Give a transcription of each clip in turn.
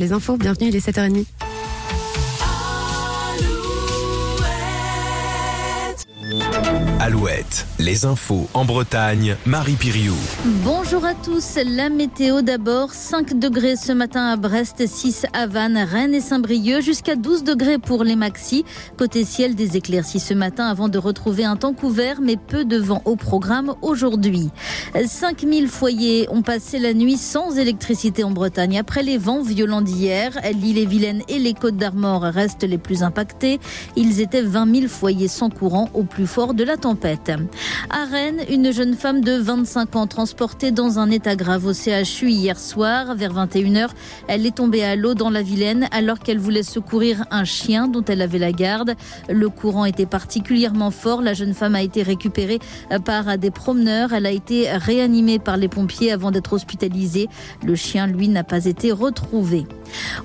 Les infos, bienvenue, il est 7h30. Alouette, les infos en Bretagne, Marie Piriou. Bonjour à tous, la météo d'abord, 5 degrés ce matin à Brest, 6 à Vannes, Rennes et Saint-Brieuc, jusqu'à 12 degrés pour les maxis. Côté ciel, des éclaircies ce matin avant de retrouver un temps couvert, mais peu de vent au programme aujourd'hui. 5000 foyers ont passé la nuit sans électricité en Bretagne après les vents violents d'hier. L'île et Vilaine et les Côtes d'Armor restent les plus impactés. Ils étaient 20 000 foyers sans courant au plus fort de la tempête. À Rennes, une jeune femme de 25 ans transportée dans un état grave au CHU hier soir vers 21h. Elle est tombée à l'eau dans la Vilaine alors qu'elle voulait secourir un chien dont elle avait la garde. Le courant était particulièrement fort. La jeune femme a été récupérée par des promeneurs. Elle a été réanimée par les pompiers avant d'être hospitalisée. Le chien, lui, n'a pas été retrouvé.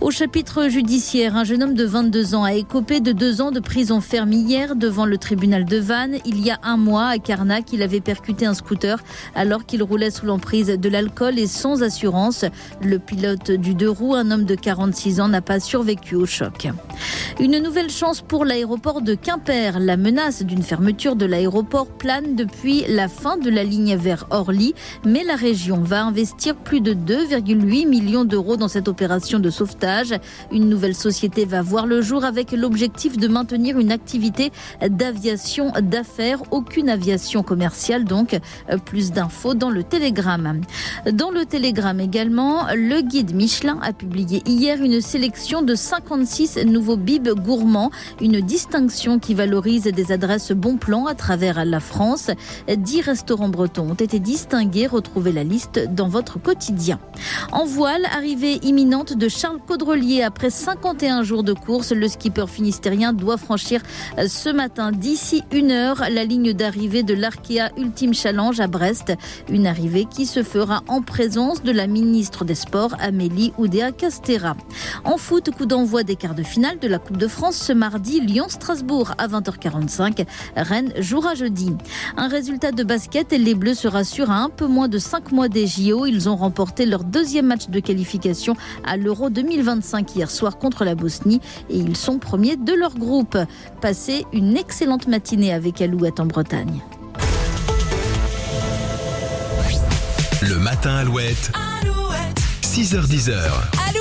Au chapitre judiciaire, un jeune homme de 22 ans a écopé de deux ans de prison ferme hier devant le tribunal de Vannes. Il y a un mois, à Carnac, il avait percuté un scooter alors qu'il roulait sous l'emprise de l'alcool et sans assurance. Le pilote du deux roues, un homme de 46 ans, n'a pas survécu au choc. Une nouvelle chance pour l'aéroport de Quimper. La menace d'une fermeture de l'aéroport plane depuis la fin de la ligne vers Orly, mais la région va investir plus de 2,8 millions d'euros dans cette opération de sauvetage. Une nouvelle société va voir le jour avec l'objectif de maintenir une activité d'aviation d'affaires, aucune aviation commerciale donc. Plus d'infos dans le Télégramme. Dans le Télégramme également, le guide Michelin a publié hier une sélection de 56 nouveaux bibs gourmands, une distinction qui valorise des adresses bon plan à travers la France. 10 restaurants bretons ont été distingués. Retrouvez la liste dans votre quotidien. En voile, arrivée imminente de Charles Caudrelier après 51 jours de course. Le skipper finistérien doit franchir ce matin d'ici une heure la ligne d'arrivée de l'Arkea Ultime Challenge à Brest. Une arrivée qui se fera en présence de la ministre des Sports Amélie Oudéa Castera. En foot, coup d'envoi des quarts de finale de la Coupe de France ce mardi, Lyon-Strasbourg à 20h45. Rennes jouera jeudi. Un résultat de basket et les Bleus se rassurent à un peu moins de 5 mois des JO. Ils ont remporté leur deuxième match de qualification à l'Euro 2025 hier soir contre la Bosnie et ils sont premiers de leur groupe. Passez une excellente matinée avec Alouette en Bretagne. Le matin Alouette. 6h10.